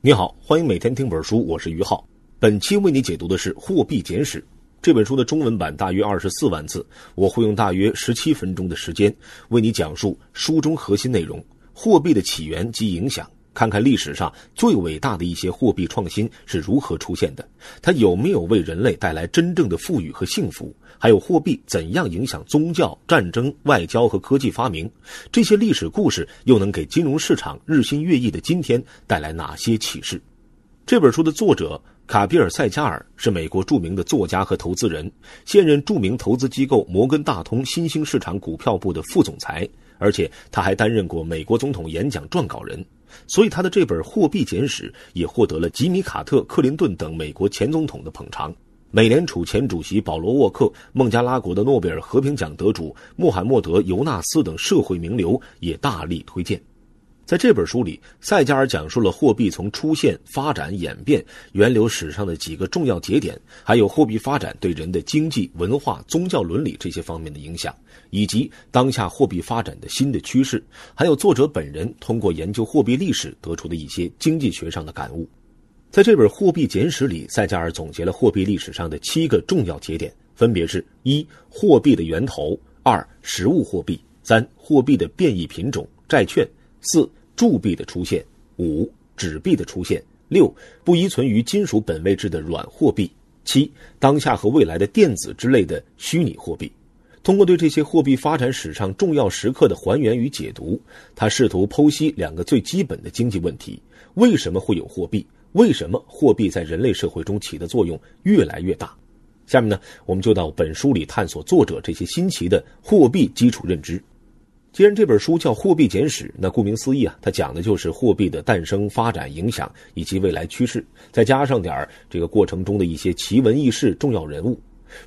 你好，欢迎每天听本书，我是于浩。本期为你解读的是《货币简史》这本书的中文版，大约二十四万字，我会用大约十七分钟的时间为你讲述书中核心内容：货币的起源及影响，看看历史上最伟大的一些货币创新是如何出现的，它有没有为人类带来真正的富裕和幸福？还有货币怎样影响宗教、战争、外交和科技发明？这些历史故事又能给金融市场日新月异的今天带来哪些启示？这本书的作者卡比尔·塞加尔是美国著名的作家和投资人，现任著名投资机构摩根大通新兴市场股票部的副总裁，而且他还担任过美国总统演讲撰稿人，所以他的这本《货币简史》也获得了吉米·卡特、克林顿等美国前总统的捧场。美联储前主席保罗·沃克、孟加拉国的诺贝尔和平奖得主穆罕默德·尤纳斯等社会名流也大力推荐。在这本书里，塞加尔讲述了货币从出现、发展、演变、源流史上的几个重要节点，还有货币发展对人的经济、文化、宗教伦理这些方面的影响，以及当下货币发展的新的趋势，还有作者本人通过研究货币历史得出的一些经济学上的感悟。在这本《货币简史》里，塞加尔总结了货币历史上的七个重要节点，分别是：一、货币的源头；二、实物货币；三、货币的变异品种——债券；四、铸币的出现；五、纸币的出现；六、不依存于金属本位制的软货币；七、当下和未来的电子之类的虚拟货币。通过对这些货币发展史上重要时刻的还原与解读，他试图剖析两个最基本的经济问题：为什么会有货币？为什么货币在人类社会中起的作用越来越大？下面呢，我们就到本书里探索作者这些新奇的货币基础认知。既然这本书叫《货币简史》，那顾名思义啊，它讲的就是货币的诞生、发展、影响以及未来趋势，再加上点儿这个过程中的一些奇闻异事、重要人物。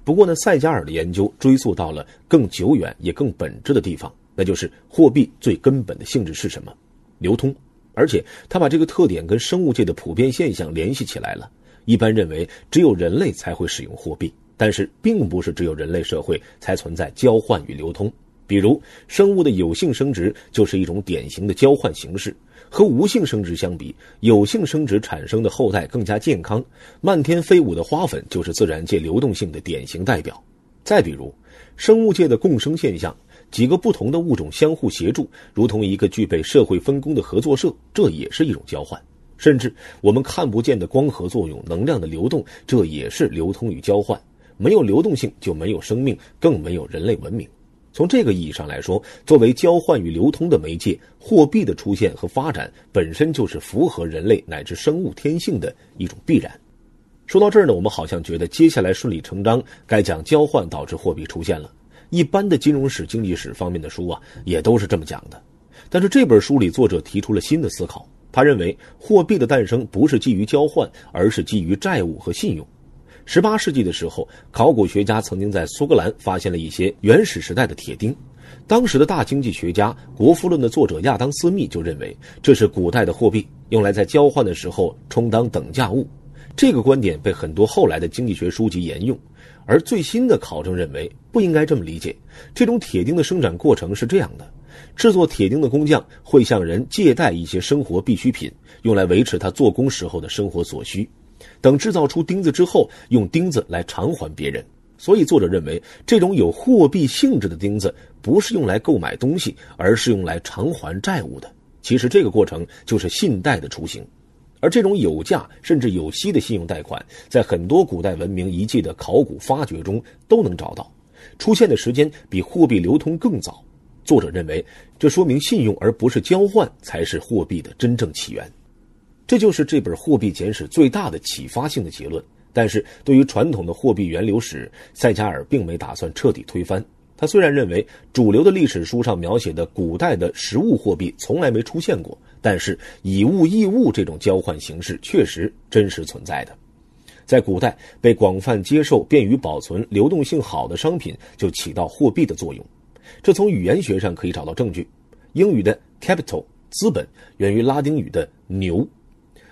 不过呢，塞加尔的研究追溯到了更久远也更本质的地方，那就是货币最根本的性质是什么？流通。而且他把这个特点跟生物界的普遍现象联系起来了。一般认为，只有人类才会使用货币，但是并不是只有人类社会才存在交换与流通。比如，生物的有性生殖就是一种典型的交换形式。和无性生殖相比，有性生殖产生的后代更加健康。漫天飞舞的花粉就是自然界流动性的典型代表。再比如，生物界的共生现象。几个不同的物种相互协助，如同一个具备社会分工的合作社，这也是一种交换。甚至我们看不见的光合作用、能量的流动，这也是流通与交换。没有流动性，就没有生命，更没有人类文明。从这个意义上来说，作为交换与流通的媒介，货币的出现和发展本身就是符合人类乃至生物天性的一种必然。说到这儿呢，我们好像觉得接下来顺理成章该讲交换导致货币出现了。一般的金融史、经济史方面的书啊，也都是这么讲的。但是这本书里，作者提出了新的思考。他认为，货币的诞生不是基于交换，而是基于债务和信用。十八世纪的时候，考古学家曾经在苏格兰发现了一些原始时代的铁钉。当时的大经济学家《国富论》的作者亚当·斯密就认为，这是古代的货币，用来在交换的时候充当等价物。这个观点被很多后来的经济学书籍沿用。而最新的考证认为，不应该这么理解。这种铁钉的生产过程是这样的：制作铁钉的工匠会向人借贷一些生活必需品，用来维持他做工时候的生活所需。等制造出钉子之后，用钉子来偿还别人。所以，作者认为，这种有货币性质的钉子不是用来购买东西，而是用来偿还债务的。其实，这个过程就是信贷的雏形。而这种有价甚至有息的信用贷款，在很多古代文明遗迹的考古发掘中都能找到，出现的时间比货币流通更早。作者认为，这说明信用而不是交换才是货币的真正起源。这就是这本《货币简史》最大的启发性的结论。但是对于传统的货币源流史，塞加尔并没打算彻底推翻。他虽然认为主流的历史书上描写的古代的实物货币从来没出现过。但是以物易物这种交换形式确实真实存在的，在古代被广泛接受、便于保存、流动性好的商品就起到货币的作用。这从语言学上可以找到证据。英语的 capital 资本源于拉丁语的牛，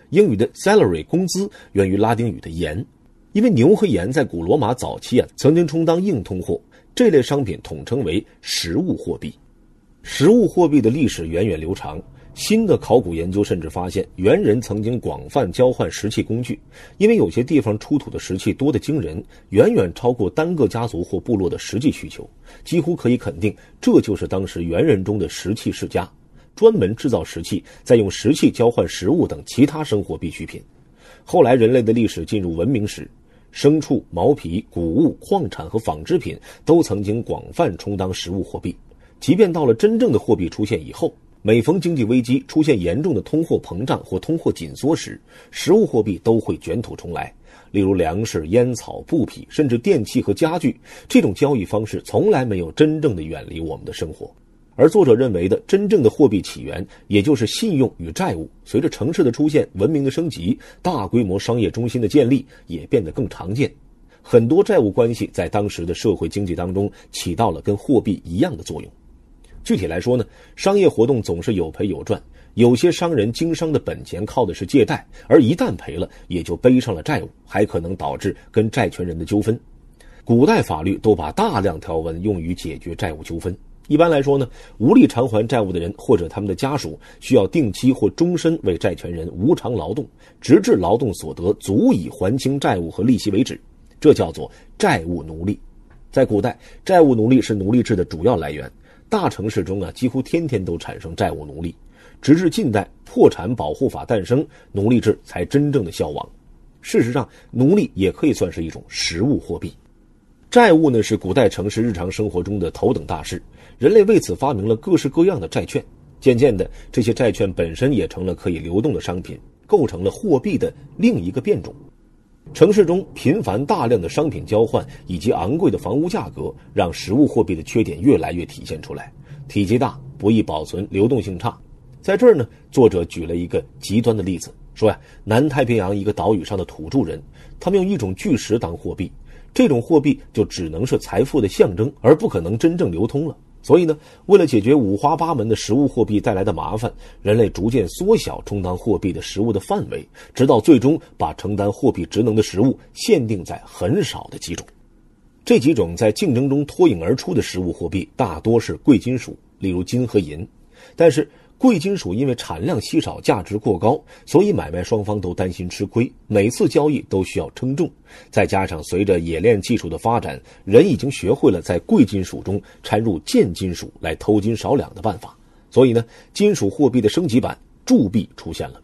英语的 salary 工资源于拉丁语的盐。因为牛和盐在古罗马早期啊曾经充当硬通货，这类商品统称为实物货币。实物货币的历史源远流长。新的考古研究甚至发现，猿人曾经广泛交换石器工具，因为有些地方出土的石器多得惊人，远远超过单个家族或部落的实际需求，几乎可以肯定，这就是当时猿人中的石器世家，专门制造石器，再用石器交换食物等其他生活必需品。后来，人类的历史进入文明时，牲畜、毛皮、谷物、矿产和纺织品都曾经广泛充当实物货币，即便到了真正的货币出现以后。每逢经济危机出现严重的通货膨胀或通货紧缩时，实物货币都会卷土重来。例如粮食、烟草、布匹，甚至电器和家具，这种交易方式从来没有真正的远离我们的生活。而作者认为的真正的货币起源，也就是信用与债务，随着城市的出现、文明的升级、大规模商业中心的建立，也变得更常见。很多债务关系在当时的社会经济当中起到了跟货币一样的作用。具体来说呢，商业活动总是有赔有赚，有些商人经商的本钱靠的是借贷，而一旦赔了，也就背上了债务，还可能导致跟债权人的纠纷。古代法律都把大量条文用于解决债务纠纷。一般来说呢，无力偿还债务的人或者他们的家属，需要定期或终身为债权人无偿劳动，直至劳动所得足以还清债务和利息为止。这叫做债务奴隶。在古代，债务奴隶是奴隶制的主要来源。大城市中啊，几乎天天都产生债务奴隶，直至近代破产保护法诞生，奴隶制才真正的消亡。事实上，奴隶也可以算是一种实物货币。债务呢，是古代城市日常生活中的头等大事，人类为此发明了各式各样的债券。渐渐的，这些债券本身也成了可以流动的商品，构成了货币的另一个变种。城市中频繁大量的商品交换以及昂贵的房屋价格，让实物货币的缺点越来越体现出来：体积大、不易保存、流动性差。在这儿呢，作者举了一个极端的例子，说呀，南太平洋一个岛屿上的土著人，他们用一种巨石当货币，这种货币就只能是财富的象征，而不可能真正流通了。所以呢，为了解决五花八门的实物货币带来的麻烦，人类逐渐缩小充当货币的实物的范围，直到最终把承担货币职能的实物限定在很少的几种。这几种在竞争中脱颖而出的实物货币，大多是贵金属，例如金和银。但是，贵金属因为产量稀少、价值过高，所以买卖双方都担心吃亏，每次交易都需要称重。再加上随着冶炼技术的发展，人已经学会了在贵金属中掺入贱金属来偷金少两的办法，所以呢，金属货币的升级版铸币出现了。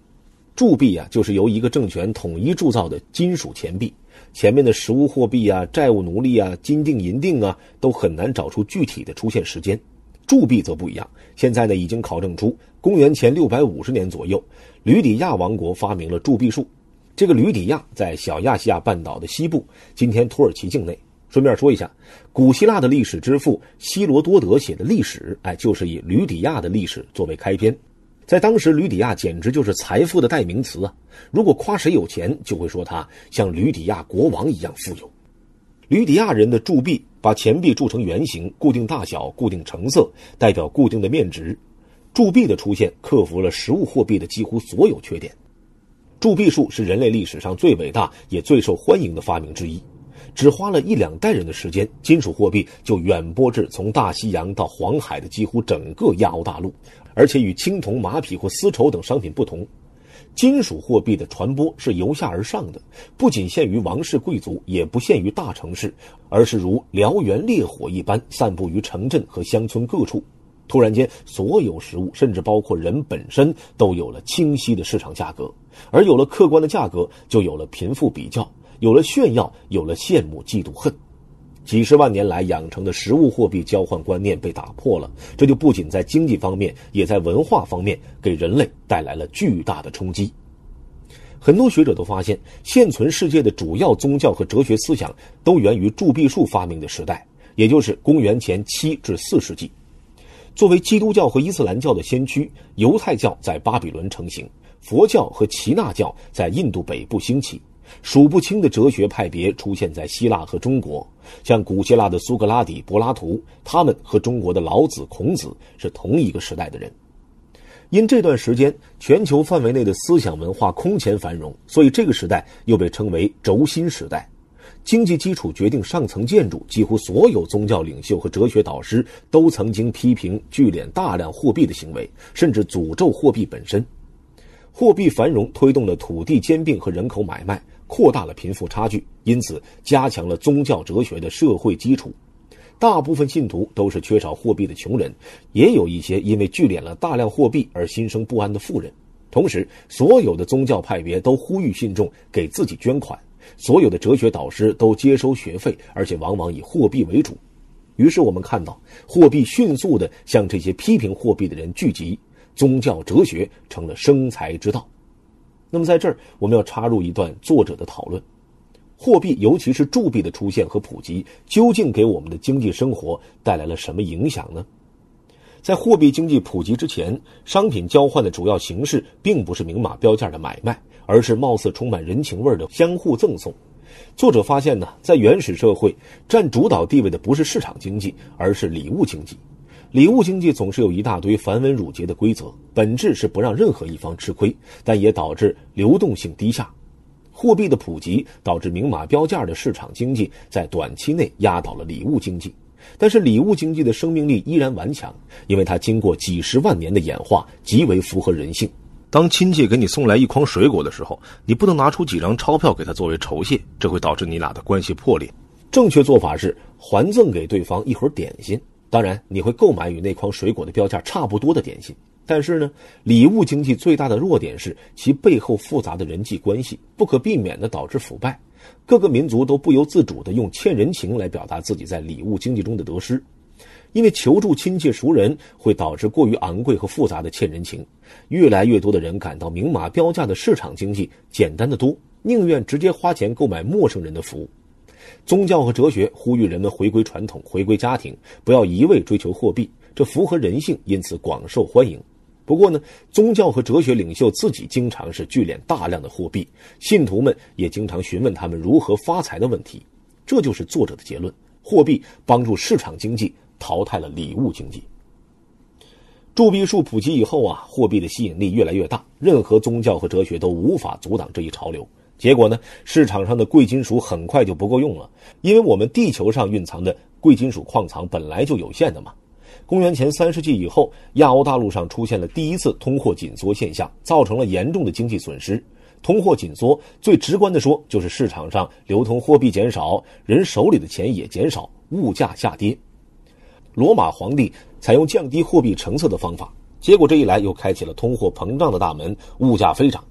铸币啊，就是由一个政权统一铸造的金属钱币。前面的实物货币啊、债务奴隶啊、金锭银锭啊，都很难找出具体的出现时间。铸币则不一样，现在呢已经考证出，公元前六百五十年左右，吕底亚王国发明了铸币术。这个吕底亚在小亚细亚半岛的西部，今天土耳其境内。顺便说一下，古希腊的历史之父希罗多德写的历史，哎，就是以吕底亚的历史作为开篇。在当时，吕底亚简直就是财富的代名词啊！如果夸谁有钱，就会说他像吕底亚国王一样富有。吕底亚人的铸币。把钱币铸成圆形，固定大小，固定成色，代表固定的面值。铸币的出现克服了实物货币的几乎所有缺点。铸币术是人类历史上最伟大也最受欢迎的发明之一。只花了一两代人的时间，金属货币就远播至从大西洋到黄海的几乎整个亚欧大陆，而且与青铜、马匹或丝绸等商品不同。金属货币的传播是由下而上的，不仅限于王室贵族，也不限于大城市，而是如燎原烈火一般散布于城镇和乡村各处。突然间，所有食物，甚至包括人本身，都有了清晰的市场价格，而有了客观的价格，就有了贫富比较，有了炫耀，有了羡慕、嫉妒、恨。几十万年来养成的实物货币交换观念被打破了，这就不仅在经济方面，也在文化方面给人类带来了巨大的冲击。很多学者都发现，现存世界的主要宗教和哲学思想都源于铸币术发明的时代，也就是公元前七至四世纪。作为基督教和伊斯兰教的先驱，犹太教在巴比伦成型，佛教和耆那教在印度北部兴起。数不清的哲学派别出现在希腊和中国，像古希腊的苏格拉底、柏拉图，他们和中国的老子、孔子是同一个时代的人。因这段时间全球范围内的思想文化空前繁荣，所以这个时代又被称为轴心时代。经济基础决定上层建筑，几乎所有宗教领袖和哲学导师都曾经批评聚敛大量货币的行为，甚至诅咒货币本身。货币繁荣推动了土地兼并和人口买卖，扩大了贫富差距，因此加强了宗教哲学的社会基础。大部分信徒都是缺少货币的穷人，也有一些因为聚敛了大量货币而心生不安的富人。同时，所有的宗教派别都呼吁信众给自己捐款。所有的哲学导师都接收学费，而且往往以货币为主。于是我们看到，货币迅速的向这些批评货币的人聚集，宗教哲学成了生财之道。那么，在这儿我们要插入一段作者的讨论：货币，尤其是铸币的出现和普及，究竟给我们的经济生活带来了什么影响呢？在货币经济普及之前，商品交换的主要形式并不是明码标价的买卖。而是貌似充满人情味的相互赠送。作者发现呢，在原始社会占主导地位的不是市场经济，而是礼物经济。礼物经济总是有一大堆繁文缛节的规则，本质是不让任何一方吃亏，但也导致流动性低下。货币的普及导致明码标价的市场经济在短期内压倒了礼物经济，但是礼物经济的生命力依然顽强，因为它经过几十万年的演化，极为符合人性。当亲戚给你送来一筐水果的时候，你不能拿出几张钞票给他作为酬谢，这会导致你俩的关系破裂。正确做法是还赠给对方一盒点心，当然你会购买与那筐水果的标价差不多的点心。但是呢，礼物经济最大的弱点是其背后复杂的人际关系，不可避免地导致腐败。各个民族都不由自主地用欠人情来表达自己在礼物经济中的得失。因为求助亲戚熟人会导致过于昂贵和复杂的欠人情，越来越多的人感到明码标价的市场经济简单的多，宁愿直接花钱购买陌生人的服务。宗教和哲学呼吁人们回归传统，回归家庭，不要一味追求货币，这符合人性，因此广受欢迎。不过呢，宗教和哲学领袖自己经常是聚敛大量的货币，信徒们也经常询问他们如何发财的问题。这就是作者的结论：货币帮助市场经济。淘汰了礼物经济。铸币术普及以后啊，货币的吸引力越来越大，任何宗教和哲学都无法阻挡这一潮流。结果呢，市场上的贵金属很快就不够用了，因为我们地球上蕴藏的贵金属矿藏本来就有限的嘛。公元前三世纪以后，亚欧大陆上出现了第一次通货紧缩现象，造成了严重的经济损失。通货紧缩最直观的说，就是市场上流通货币减少，人手里的钱也减少，物价下跌。罗马皇帝采用降低货币成色的方法，结果这一来又开启了通货膨胀的大门，物价飞涨。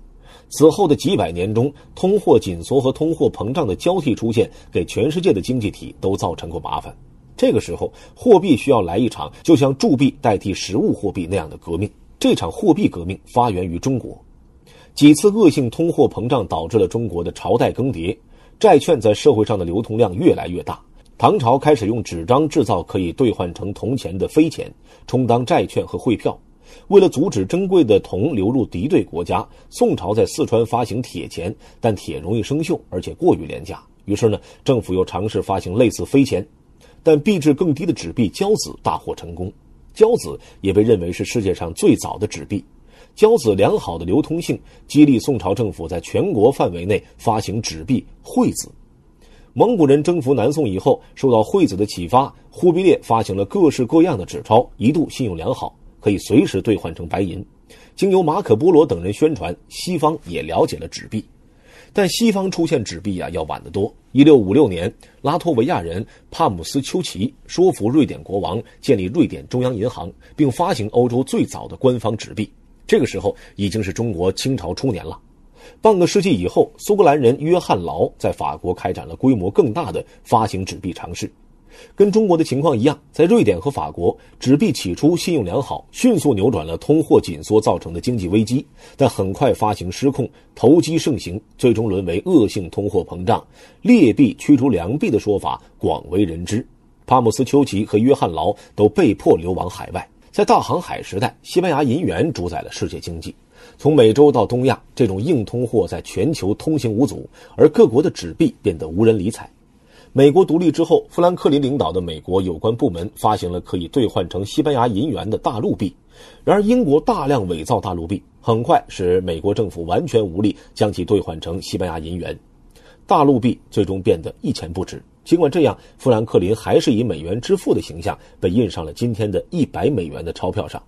此后的几百年中，通货紧缩和通货膨胀的交替出现，给全世界的经济体都造成过麻烦。这个时候，货币需要来一场就像铸币代替实物货币那样的革命。这场货币革命发源于中国，几次恶性通货膨胀导致了中国的朝代更迭，债券在社会上的流通量越来越大。唐朝开始用纸张制造可以兑换成铜钱的飞钱，充当债券和汇票。为了阻止珍贵的铜流入敌对国家，宋朝在四川发行铁钱，但铁容易生锈，而且过于廉价。于是呢，政府又尝试发行类似飞钱，但币值更低的纸币交子大获成功。交子也被认为是世界上最早的纸币。交子良好的流通性激励宋朝政府在全国范围内发行纸币惠子。蒙古人征服南宋以后，受到惠子的启发，忽必烈发行了各式各样的纸钞，一度信用良好，可以随时兑换成白银。经由马可·波罗等人宣传，西方也了解了纸币。但西方出现纸币啊，要晚得多。一六五六年，拉脱维亚人帕姆斯丘奇说服瑞典国王建立瑞典中央银行，并发行欧洲最早的官方纸币。这个时候已经是中国清朝初年了。半个世纪以后，苏格兰人约翰劳在法国开展了规模更大的发行纸币尝试。跟中国的情况一样，在瑞典和法国，纸币起初信用良好，迅速扭转了通货紧缩造成的经济危机，但很快发行失控，投机盛行，最终沦为恶性通货膨胀。劣币驱逐良币的说法广为人知。帕姆斯丘奇和约翰劳都被迫流亡海外。在大航海时代，西班牙银元主宰了世界经济。从美洲到东亚，这种硬通货在全球通行无阻，而各国的纸币变得无人理睬。美国独立之后，富兰克林领导的美国有关部门发行了可以兑换成西班牙银元的大陆币。然而，英国大量伪造大陆币，很快使美国政府完全无力将其兑换成西班牙银元。大陆币最终变得一钱不值。尽管这样，富兰克林还是以美元之父的形象被印上了今天的一百美元的钞票上。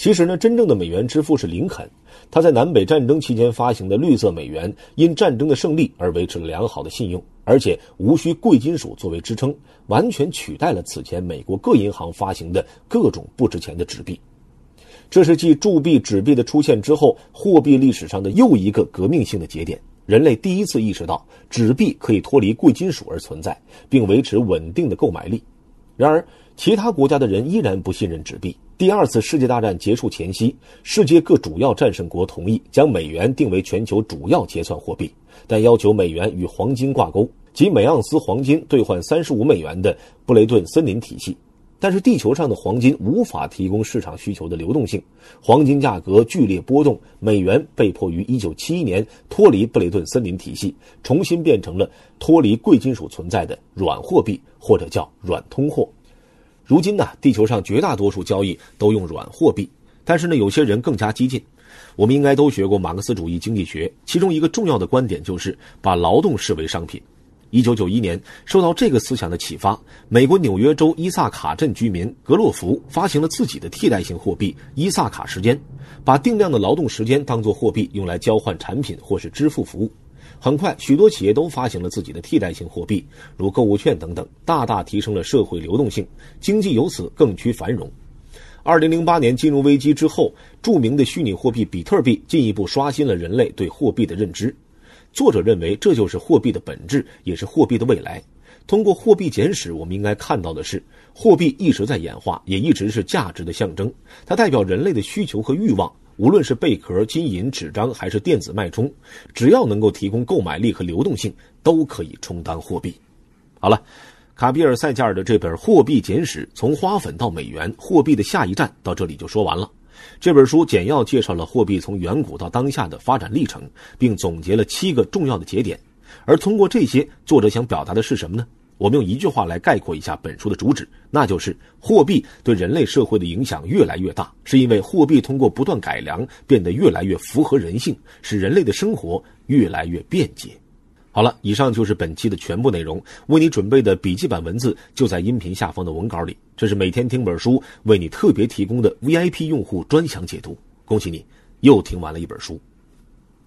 其实呢，真正的美元之父是林肯。他在南北战争期间发行的绿色美元，因战争的胜利而维持了良好的信用，而且无需贵金属作为支撑，完全取代了此前美国各银行发行的各种不值钱的纸币。这是继铸币、纸币的出现之后，货币历史上的又一个革命性的节点。人类第一次意识到纸币可以脱离贵金属而存在，并维持稳定的购买力。然而，其他国家的人依然不信任纸币。第二次世界大战结束前夕，世界各主要战胜国同意将美元定为全球主要结算货币，但要求美元与黄金挂钩，即每盎司黄金兑换三十五美元的布雷顿森林体系。但是地球上的黄金无法提供市场需求的流动性，黄金价格剧烈波动，美元被迫于1971年脱离布雷顿森林体系，重新变成了脱离贵金属存在的软货币，或者叫软通货。如今呢，地球上绝大多数交易都用软货币，但是呢，有些人更加激进。我们应该都学过马克思主义经济学，其中一个重要的观点就是把劳动视为商品。一九九一年，受到这个思想的启发，美国纽约州伊萨卡镇居民格洛弗发行了自己的替代性货币——伊萨卡时间，把定量的劳动时间当作货币用来交换产品或是支付服务。很快，许多企业都发行了自己的替代性货币，如购物券等等，大大提升了社会流动性，经济由此更趋繁荣。二零零八年金融危机之后，著名的虚拟货币比特币进一步刷新了人类对货币的认知。作者认为，这就是货币的本质，也是货币的未来。通过货币简史，我们应该看到的是，货币一直在演化，也一直是价值的象征。它代表人类的需求和欲望，无论是贝壳、金银、纸张，还是电子脉冲，只要能够提供购买力和流动性，都可以充当货币。好了，卡比尔·塞加尔的这本《货币简史：从花粉到美元，货币的下一站》到这里就说完了。这本书简要介绍了货币从远古到当下的发展历程，并总结了七个重要的节点。而通过这些，作者想表达的是什么呢？我们用一句话来概括一下本书的主旨，那就是货币对人类社会的影响越来越大，是因为货币通过不断改良，变得越来越符合人性，使人类的生活越来越便捷。好了，以上就是本期的全部内容。为你准备的笔记本文字就在音频下方的文稿里。这是每天听本书为你特别提供的 VIP 用户专享解读。恭喜你，又听完了一本书。